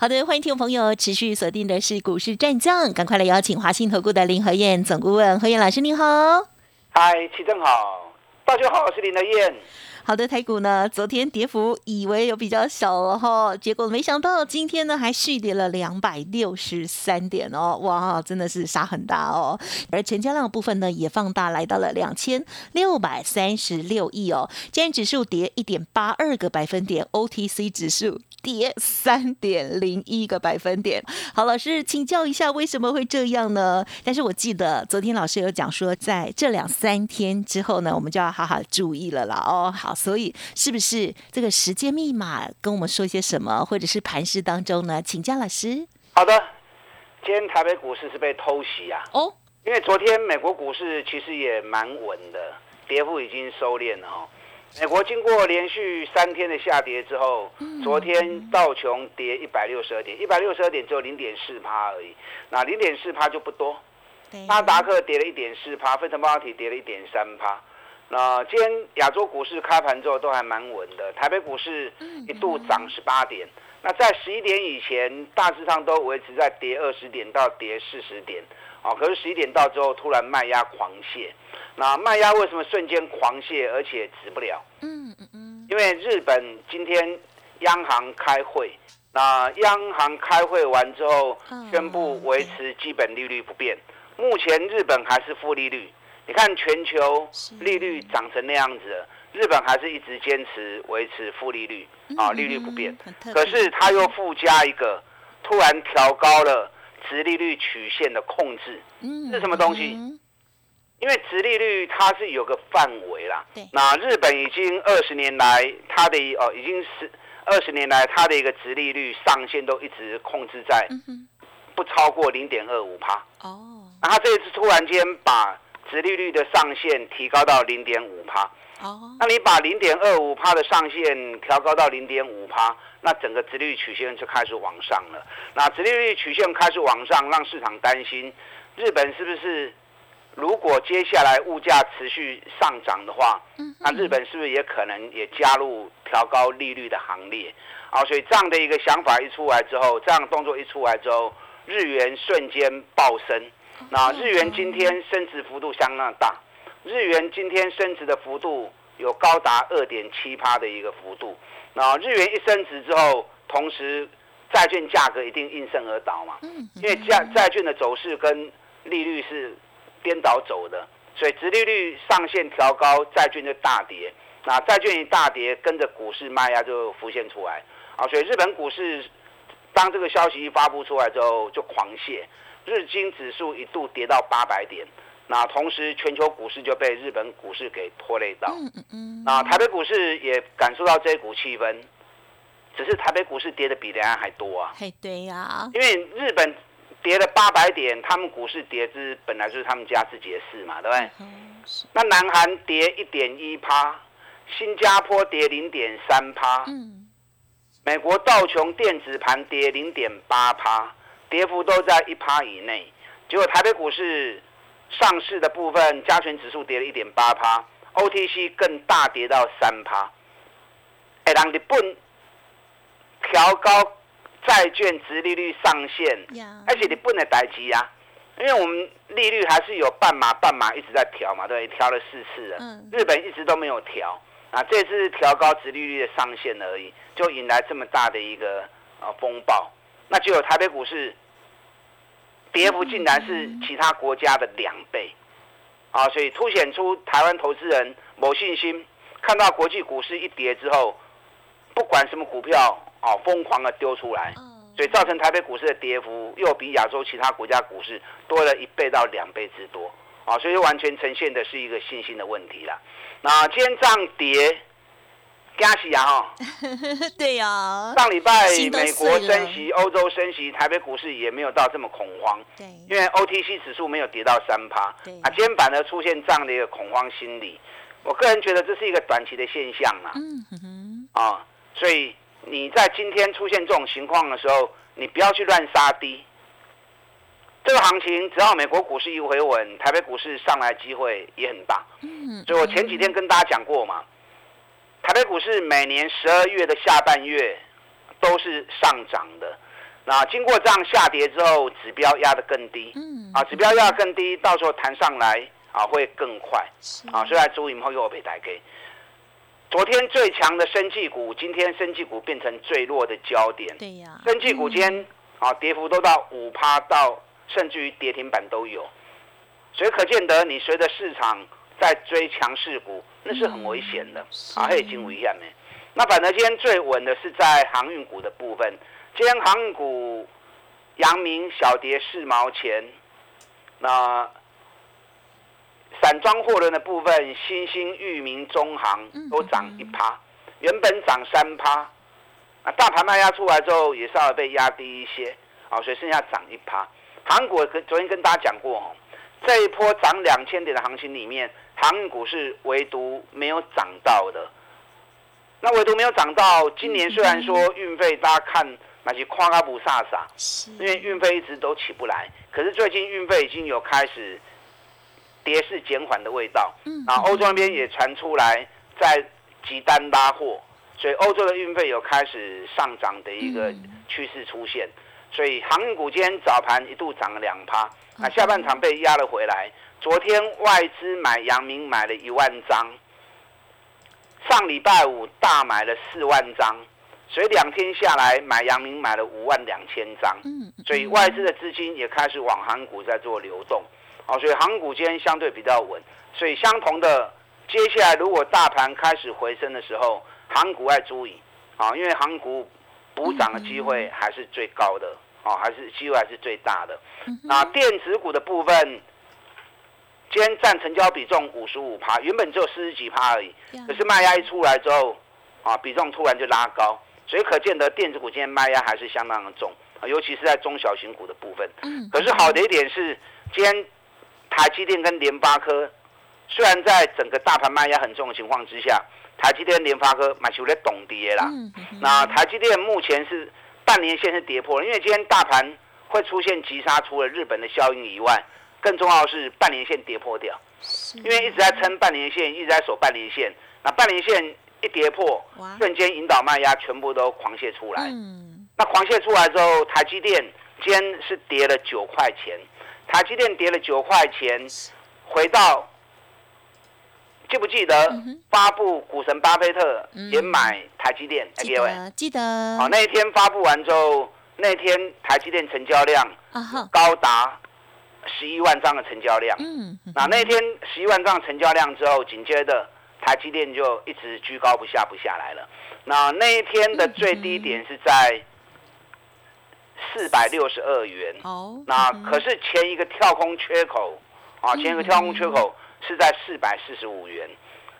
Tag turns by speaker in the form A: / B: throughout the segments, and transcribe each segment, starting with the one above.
A: 好的，欢迎听众朋友持续锁定的是股市战将，赶快来邀请华信投顾的林和燕总顾问何燕老师，您好。
B: 嗨，齐正好，大家好，我是林和燕。
A: 好的，台股呢，昨天跌幅以为有比较小了哈，结果没想到今天呢还续跌了两百六十三点哦，哇，真的是杀很大哦。而成交量部分呢也放大，来到了两千六百三十六亿哦。今天指数跌一点八二个百分点，OTC 指数跌三点零一个百分点。好，老师请教一下为什么会这样呢？但是我记得昨天老师有讲说，在这两三天之后呢，我们就要好好注意了啦。哦，好。所以，是不是这个时间密码跟我们说些什么，或者是盘市当中呢？请教老师。
B: 好的，今天台北股市是被偷袭啊。哦，因为昨天美国股市其实也蛮稳的，跌幅已经收敛了哈。美国经过连续三天的下跌之后，昨天道琼跌一百六十二点，一百六十二点只有零点四趴而已。那零点四趴就不多。纳达克跌了一点四趴，费城半导体跌了一点三趴。那今天亚洲股市开盘之后都还蛮稳的，台北股市一度涨十八点。那在十一点以前，大致上都维持在跌二十点到跌四十点。啊，可是十一点到之后突然卖压狂泻。那卖压为什么瞬间狂泻，而且止不了？嗯嗯嗯。因为日本今天央行开会，那央行开会完之后宣布维持基本利率不变，目前日本还是负利率。你看全球利率涨成那样子，日本还是一直坚持维持负利率啊，利率不变。可是它又附加一个，突然调高了直利率曲线的控制，是什么东西？因为直利率它是有个范围啦。那日本已经二十年来，它的哦已经是二十年来它的一个直利率上限都一直控制在不超过零点二五帕。哦。那它这一次突然间把殖利率的上限提高到零点五趴，哦，那你把零点二五帕的上限调高到零点五趴，那整个殖利率曲线就开始往上了。那殖利率曲线开始往上，让市场担心，日本是不是如果接下来物价持续上涨的话，那日本是不是也可能也加入调高利率的行列？啊，所以这样的一个想法一出来之后，这样动作一出来之后，日元瞬间暴升。那日元今天升值幅度相当大，日元今天升值的幅度有高达二点七趴的一个幅度。那日元一升值之后，同时债券价格一定应声而倒嘛？因为债债券的走势跟利率是颠倒走的，所以殖利率上限调高，债券就大跌。那债券一大跌，跟着股市卖压就浮现出来啊！所以日本股市当这个消息一发布出来之后，就狂泻。日经指数一度跌到八百点，那同时全球股市就被日本股市给拖累到。嗯嗯嗯。那台北股市也感受到这股气氛，只是台北股市跌的比两岸还多啊。
A: 嘿，对呀。
B: 因为日本跌了八百点，他们股市跌之本来就是他们家自己的事嘛，对不对？嗯。那南韩跌一点一趴，新加坡跌零点三趴，嗯。美国道琼电子盘跌零点八趴。跌幅都在一趴以内，结果台北股市上市的部分加权指数跌了一点八趴，OTC 更大跌到三趴。哎，让日本调高债券值利率上限，而且你不能代机啊，因为我们利率还是有半码半码一直在调嘛，对，调了四次了，日本一直都没有调啊，这次调高殖利率的上限而已，就引来这么大的一个啊风暴。那就有台北股市跌幅竟然是其他国家的两倍，啊，所以凸显出台湾投资人某信心，看到国际股市一跌之后，不管什么股票啊，疯狂的丢出来，所以造成台北股市的跌幅又比亚洲其他国家股市多了一倍到两倍之多，啊，所以完全呈现的是一个信心的问题了。那今天这样跌，加息啊！哈，
A: 对呀。
B: 上礼拜美国升息，欧洲升息，台北股市也没有到这么恐慌。
A: 对。
B: 因为 OTC 指数没有跌到三趴。对。啊，今天反而出现这样的一个恐慌心理，我个人觉得这是一个短期的现象啊。嗯哼。啊，所以你在今天出现这种情况的时候，你不要去乱杀低。这个行情只要美国股市一回稳，台北股市上来机会也很大。嗯。所以我前几天跟大家讲过嘛。台北股市每年十二月的下半月都是上涨的，那经过这样下跌之后，指标压得更低，嗯，啊，指标压更低，到时候弹上来啊会更快，啊，所以来注意后又被打给。昨天最强的生技股，今天生技股变成最弱的焦点，
A: 对呀，
B: 生技股今天啊跌幅都到五趴到甚至于跌停板都有，所以可见得你随着市场。在追强势股，那是很危险的啊！还有金危险呢。那反正今天最稳的是在航运股的部分。今天航运股，阳明小跌四毛钱。那散装货轮的部分，新兴、裕民、中航都涨一趴，原本涨三趴。啊，大盘卖压出来之后，也稍微被压低一些啊，所以剩下涨一趴。韩国跟昨天跟大家讲过哦，这一波涨两千点的行情里面。航运股是唯独没有涨到的，那唯独没有涨到。今年虽然说运费大家看那些夸阿不飒飒，因为运费一直都起不来，可是最近运费已经有开始跌势减缓的味道。嗯，啊，欧洲那边也传出来在急单拉货，所以欧洲的运费有开始上涨的一个趋势出现。所以航运股今天早盘一度涨了两趴，啊，下半场被压了回来。昨天外资买阳明买了一万张，上礼拜五大买了四万张，所以两天下来买阳明买了五万两千张。嗯，所以外资的资金也开始往航股在做流动。哦，所以航股今天相对比较稳。所以相同的，接下来如果大盘开始回升的时候，航股要注意啊，因为航股补涨的机会还是最高的，哦，还是机会还是最大的。那电子股的部分。今天占成交比重五十五趴，原本只有四十几趴而已。可是卖压一出来之后，啊，比重突然就拉高，所以可见得电子股今天卖压还是相当的重啊，尤其是在中小型股的部分。嗯。可是好的一点是，今天台积电跟联发科，虽然在整个大盘卖压很重的情况之下，台积电、联发科买起来懂跌啦。嗯那台积电目前是半年线是跌破，因为今天大盘会出现急杀，除了日本的效应以外。更重要的是半年线跌破掉，因为一直在撑半年线，一直在守半年线。那半年线一跌破，瞬间引导卖压全部都狂泻出来。嗯那狂泻出来之后，台积电今天是跌了九块钱。台积电跌了九块钱，回到记不记得发布股神巴菲特也买台积电？
A: 记得记得。
B: 好，那一天发布完之后，那天台积电成交量高达。十一万张的成交量，嗯，那那天十一万张成交量之后，紧接着台积电就一直居高不下，不下来了。那那一天的最低点是在四百六十二元，哦，那可是前一个跳空缺口啊，前一个跳空缺口是在四百四十五元，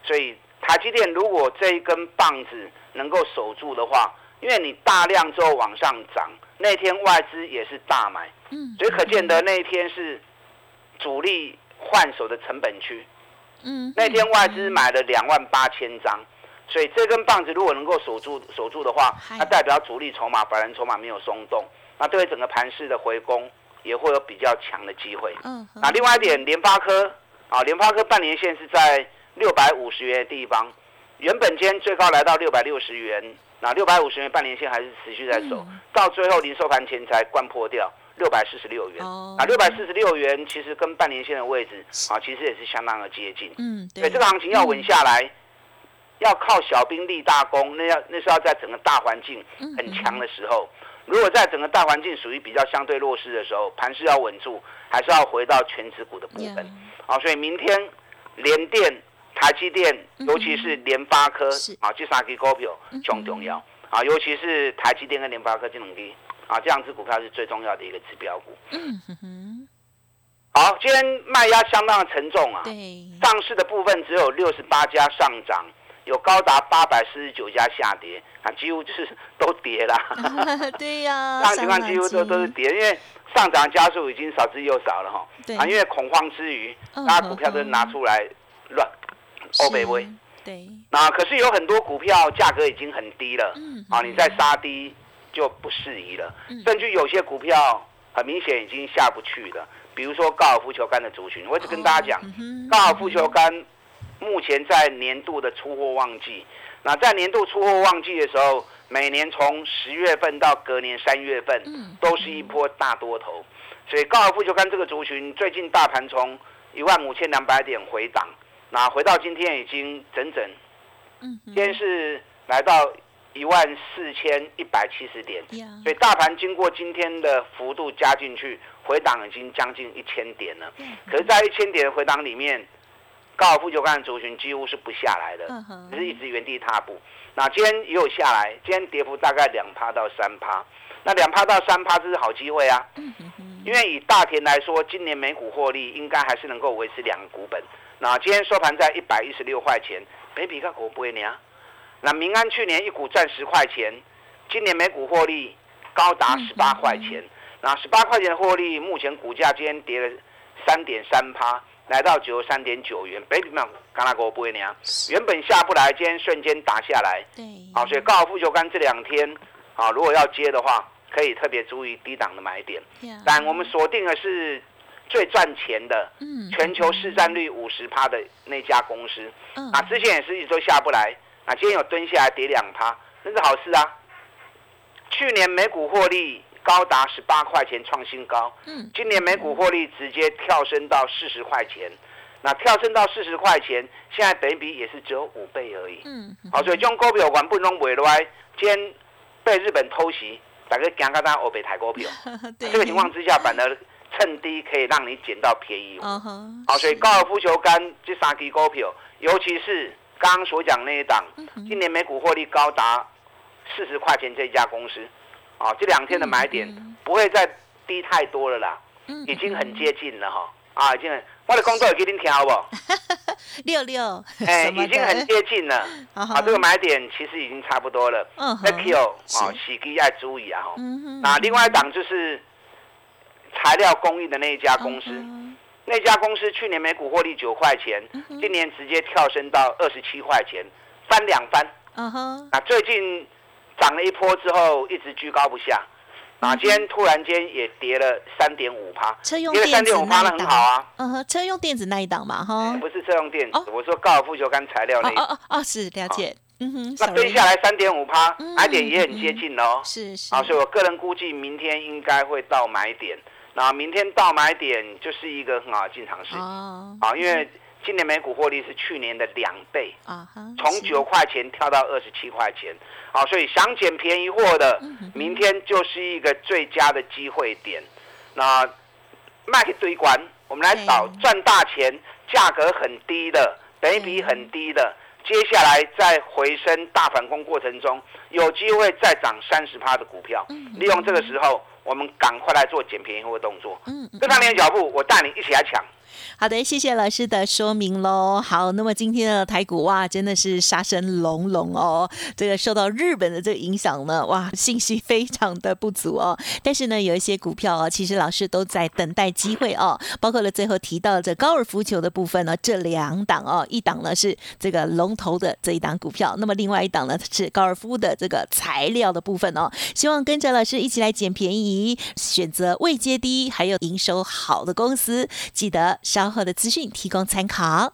B: 所以台积电如果这一根棒子能够守住的话，因为你大量之后往上涨。那天外资也是大买，嗯，所以可见的那一天是主力换手的成本区，嗯，那天外资买了两万八千张，所以这根棒子如果能够守住守住的话，那代表主力筹码、法人筹码没有松动，那对整个盘势的回攻也会有比较强的机会。嗯，那另外一点，联发科啊，联发科半年线是在六百五十元的地方，原本今天最高来到六百六十元。那六百五十元半年线还是持续在走，到最后零收盘前才灌破掉六百四十六元。啊，六百四十六元其实跟半年线的位置啊，其实也是相当的接近。嗯，对，这个行情要稳下来，要靠小兵立大功，那要那是要在整个大环境很强的时候。如果在整个大环境属于比较相对弱势的时候，盘势要稳住，还是要回到全指股的部分。啊，所以明天联电。台积电，尤其是联发科，啊，这三支股票最重要啊，尤其是台积电跟联发科这两支，啊，这两只股票是最重要的一个指标股。嗯哼。好，今天卖压相当的沉重啊。对。上市的部分只有六十八家上涨，有高达八百四十九家下跌，啊，几乎就是 都跌啦。
A: 对呀，
B: 这样情况几乎都都是跌，因为上涨加速已经少之又少了哈。啊，因为恐慌之余，大家股票都拿出来乱欧北威。
A: 对。
B: 那可是有很多股票价格已经很低了，啊，你再杀低就不适宜了。甚至有些股票很明显已经下不去了，比如说高尔夫球杆的族群，我一直跟大家讲，高尔夫球杆目前在年度的出货旺季。那在年度出货旺季的时候，每年从十月份到隔年三月份，都是一波大多头。所以高尔夫球杆这个族群，最近大盘从一万五千两百点回档，那回到今天已经整整，今天是来到一万四千一百七十点，所以大盘经过今天的幅度加进去，回档已经将近一千点了。可是，在一千点的回档里面，高尔夫球杆的族群几乎是不下来的，只是一直原地踏步。那今天也有下来，今天跌幅大概两趴到三趴，那两趴到三趴这是好机会啊。因为以大田来说，今年每股获利应该还是能够维持两个股本。那今天收盘在一百一十六块钱，没比个股不会呢。那民安去年一股赚十块钱，今年每股获利高达十八块钱。那十八块钱的获利，目前股价今天跌了三点三趴，来到九十三点九元。北比嘛，刚那股不会呢。原本下不来，今天瞬间打下来。
A: 对。
B: 好，所以高尔夫球杆这两天，啊，如果要接的话。可以特别注意低档的买点，但我们锁定的是最赚钱的，嗯全球市占率五十趴的那家公司。嗯啊，之前也是一直都下不来，啊，今天有蹲下来跌两趴，那是好事啊。去年每股获利高达十八块钱创新高，嗯。今年每股获利直接跳升到四十块钱，那跳升到四十块钱，现在等比也是只有五倍而已。嗯，好，所以中股票完不能尾来，今天被日本偷袭。大概讲刚刚欧北台股票，这个情况之下，反而趁低可以让你捡到便宜。好，所以高尔夫球杆这三支股票，尤其是刚刚所讲那一档，今年每股获利高达四十块钱这家公司，啊，这两天的买点不会再低太多了啦，已经很接近了哈，啊，已经我的工作有给您听好不？
A: 六六，
B: 哎，已经很接近了。啊，这个买点其实已经差不多了。嗯 a Q 哦，洗机要注意啊。嗯那另外一档就是材料供应的那一家公司，那家公司去年每股获利九块钱，今年直接跳升到二十七块钱，翻两番。嗯哼。那最近涨了一波之后，一直居高不下。啊，今天突然间也跌了三点五趴，
A: 因为三点五趴
B: 那很好啊。
A: 嗯哼，车用电子那一档嘛，哈。
B: 不是车用电子，我说高尔夫球杆材料那。
A: 哦哦哦，是了解。
B: 嗯哼。那跌下来三点五趴，买点也很接近哦。
A: 是是。
B: 啊，所以我个人估计明天应该会到买点。那明天到买点就是一个很好的进场时机。哦。啊，因为。今年每股获利是去年的两倍。啊，从九块钱跳到二十七块钱，好，所以想捡便宜货的，明天就是一个最佳的机会点。那卖给堆关，我们来找赚大钱、价格很低的、等比很低的，接下来在回升大反攻过程中，有机会再涨三十趴的股票，利用这个时候，我们赶快来做捡便宜货的动作。嗯，跟上你的脚步，我带你一起来抢。
A: 好的，谢谢老师的说明喽。好，那么今天的台股哇，真的是杀声隆隆哦。这个受到日本的这个影响呢，哇，信息非常的不足哦。但是呢，有一些股票啊，其实老师都在等待机会哦。包括了最后提到这高尔夫球的部分呢，这两档哦，一档呢是这个龙头的这一档股票，那么另外一档呢是高尔夫的这个材料的部分哦。希望跟着老师一起来捡便宜，选择未接低还有营收好的公司，记得稍。后的资讯提供参考。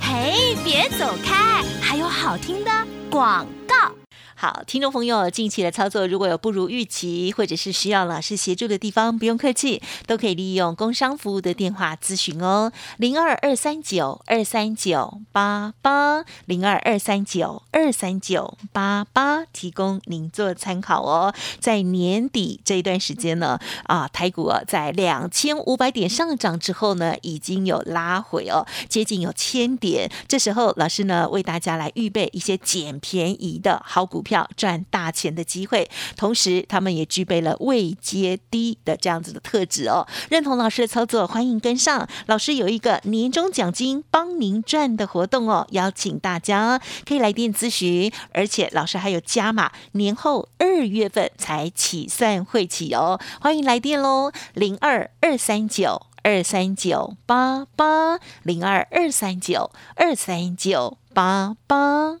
A: 嘿，别走开，还有好听的广告。好，听众朋友，近期的操作如果有不如预期，或者是需要老师协助的地方，不用客气，都可以利用工商服务的电话咨询哦，零二二三九二三九八八，零二二三九二三九八八，提供您做参考哦。在年底这一段时间呢，啊，台股在两千五百点上涨之后呢，已经有拉回哦，接近有千点，这时候老师呢为大家来预备一些捡便宜的好股票。票赚大钱的机会。同时，他们也具备了未接低的这样子的特质哦。认同老师的操作，欢迎跟上。老师有一个年终奖金帮您赚的活动哦，邀请大家可以来电咨询。而且老师还有加码，年后二月份才起算会起哦，欢迎来电喽，零二二三九。二三九八八零二二三九二三九八八，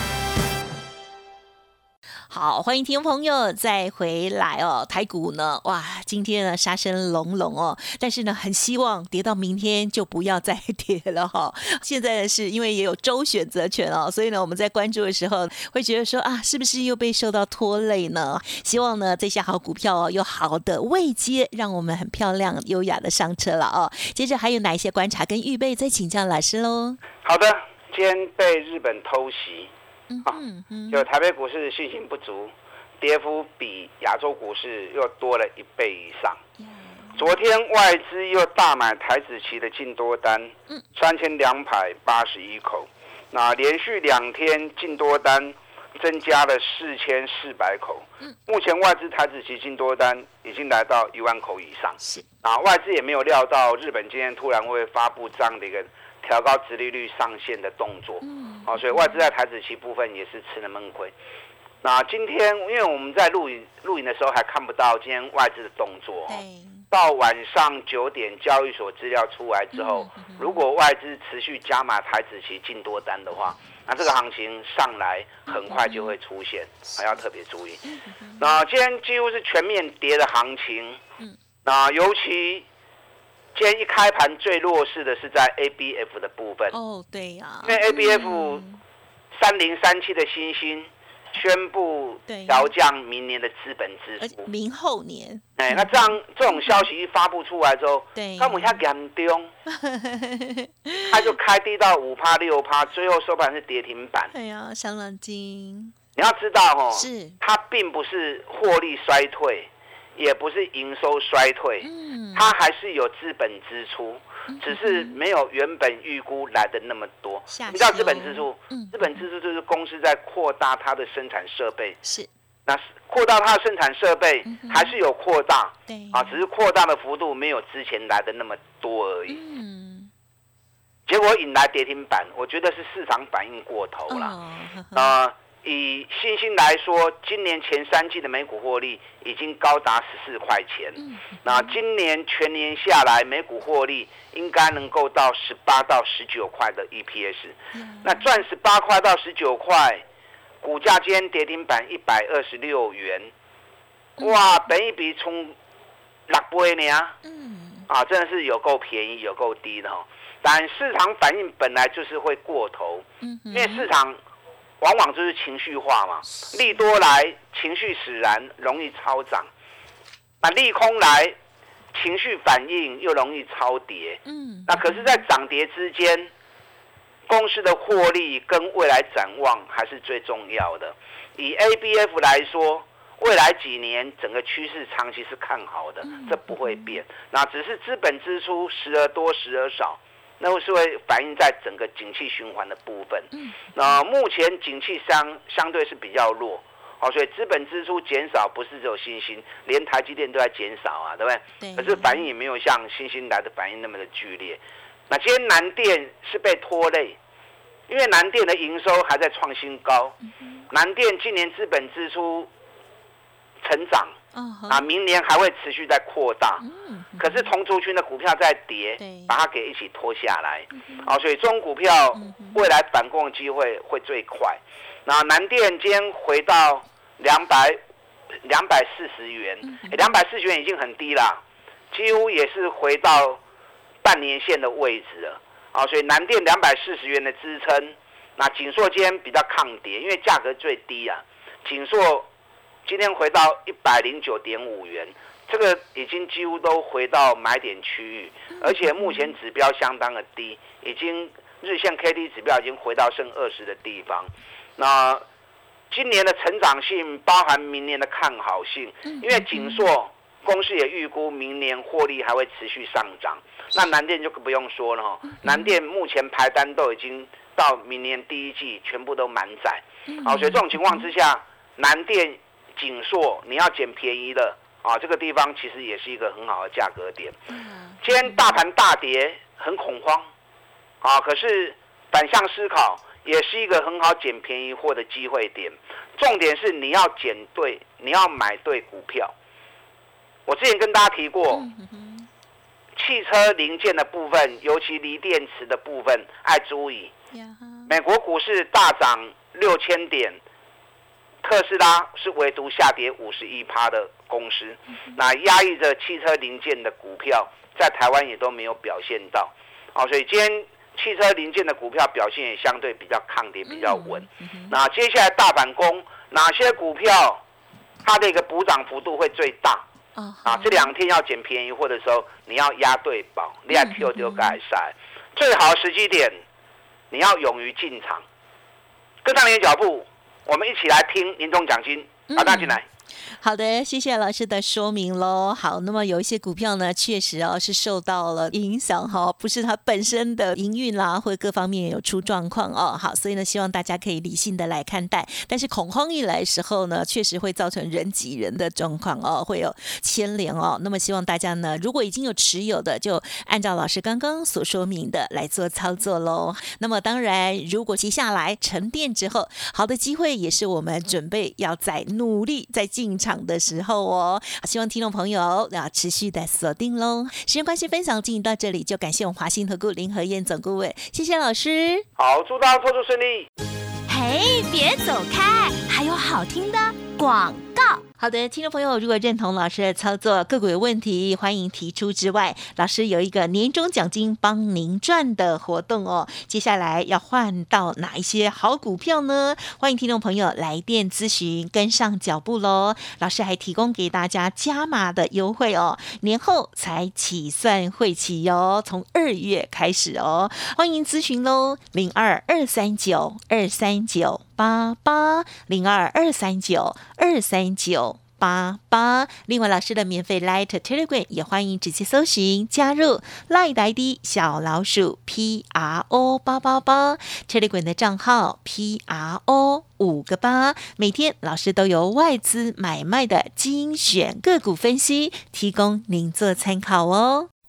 A: 好，欢迎听众朋友再回来哦。台股呢，哇，今天呢杀声隆隆哦，但是呢，很希望跌到明天就不要再跌了哈。现在呢是因为也有周选择权哦，所以呢，我们在关注的时候会觉得说啊，是不是又被受到拖累呢？希望呢这些好股票哦，有好的位阶，让我们很漂亮、优雅的上车了哦。接着还有哪一些观察跟预备，再请教老师喽。
B: 好的，今天被日本偷袭。啊，就台北股市信心不足，跌幅比亚洲股市又多了一倍以上。昨天外资又大买台子期的净多单，三千两百八十一口，那连续两天净多单增加了四千四百口。目前外资台子期净多单已经来到一万口以上。是，啊，外资也没有料到日本今天突然会发布这样的一个。调高殖利率上限的动作，嗯，好，所以外资在台子期部分也是吃了闷亏。那今天，因为我们在录影录影的时候还看不到今天外资的动作，到晚上九点交易所资料出来之后，如果外资持续加码台子期进多单的话，那这个行情上来很快就会出现，还要特别注意。那今天几乎是全面跌的行情，嗯，那尤其。今天一开盘最弱势的是在 A B F 的部分。
A: 哦，对呀。
B: 因为 A B F 三零三七的新星宣布调降明年的资本支出，
A: 明后年。
B: 哎，那这样这种消息一发布出来之后，
A: 对，
B: 他们一下严重，他就开低到五趴六趴，最后收盘是跌停板。
A: 哎呀，伤脑筋。
B: 你要知道哦，
A: 是
B: 它并不是获利衰退。也不是营收衰退，它还是有资本支出，只是没有原本预估来的那么多。你知道资本支出？资本支出就是公司在扩大它的生产设备。
A: 是，
B: 那扩大它的生产设备还是有扩大，
A: 对
B: 啊，只是扩大的幅度没有之前来的那么多而已。嗯，结果引来跌停板，我觉得是市场反应过头了啊。以新兴来说，今年前三季的每股获利已经高达十四块钱。那今年全年下来，每股获利应该能够到十八到十九块的 EPS。那赚十八块到十九块，股价今天跌停板一百二十六元。哇，本一笔冲六倍呢？嗯，啊，真的是有够便宜，有够低的哈。但市场反应本来就是会过头，因为市场。往往就是情绪化嘛，利多来情绪使然，容易超涨；那利空来情绪反应又容易超跌。嗯，那可是，在涨跌之间，公司的获利跟未来展望还是最重要的。以 ABF 来说，未来几年整个趋势长期是看好的，这不会变。那只是资本支出时而多时而少。那会是会反映在整个景气循环的部分。嗯，那目前景气相相对是比较弱，好，所以资本支出减少不是只有新兴，连台积电都在减少啊，对不对？对。可是反应也没有像新兴来的反应那么的剧烈。那今天南电是被拖累，因为南电的营收还在创新高，南电今年资本支出成长。啊，明年还会持续在扩大，可是同族群的股票在跌，把它给一起拖下来，啊，所以中股票未来反攻的机会会最快。那南电今天回到两百两百四十元，两百四十元已经很低了，几乎也是回到半年线的位置了，啊，所以南电两百四十元的支撑，那锦硕今天比较抗跌，因为价格最低啊，锦硕。今天回到一百零九点五元，这个已经几乎都回到买点区域，而且目前指标相当的低，已经日线 K D 指标已经回到剩二十的地方。那今年的成长性包含明年的看好性，因为锦硕公司也预估明年获利还会持续上涨。那南电就不用说了哈，南电目前排单都已经到明年第一季全部都满载。好，所以这种情况之下，南电、锦硕你要捡便宜的啊，这个地方其实也是一个很好的价格点。今天大盘大跌，很恐慌啊，可是反向思考。也是一个很好捡便宜货的机会点，重点是你要捡对，你要买对股票。我之前跟大家提过，汽车零件的部分，尤其锂电池的部分，爱注意。美国股市大涨六千点，特斯拉是唯独下跌五十一趴的公司，那压抑着汽车零件的股票，在台湾也都没有表现到。好，所以今天。汽车零件的股票表现也相对比较抗跌，比较稳。那接下来大盘攻哪些股票，它的一个补涨幅度会最大？啊，这两天要捡便宜货的时候，你要压对宝，你要 Q 就改善。最好时机点，你要勇于进场，跟上你的脚步，我们一起来听年终奖金，大家进来。
A: 好的，谢谢老师的说明喽。好，那么有一些股票呢，确实哦是受到了影响哈，不是它本身的营运啦，或各方面有出状况哦。好，所以呢，希望大家可以理性的来看待。但是恐慌一来时候呢，确实会造成人挤人的状况哦，会有牵连哦。那么希望大家呢，如果已经有持有的，就按照老师刚刚所说明的来做操作喽。那么当然，如果接下来沉淀之后，好的机会也是我们准备要再努力再进场。的时候哦，希望听众朋友要持续的锁定喽。时间关系，分享进行到这里，就感谢我们华兴投顾林和燕总顾问，谢谢老师。
B: 好，祝大家操作顺利。
C: 嘿，别走开，还有好听的广告。
A: 好的，听众朋友，如果认同老师的操作，个股有问题，欢迎提出。之外，老师有一个年终奖金帮您赚的活动哦。接下来要换到哪一些好股票呢？欢迎听众朋友来电咨询，跟上脚步喽。老师还提供给大家加码的优惠哦，年后才起算会起哟，从二月开始哦。欢迎咨询喽，零二二三九二三九八八零二二三九二三九。八八，另外老师的免费 Light Telegram 也欢迎直接搜寻加入 Light ID 小老鼠 P R O 八八八 Telegram 的账号 P R O 五个八，每天老师都有外资买卖的精选个股分析，提供您做参考哦。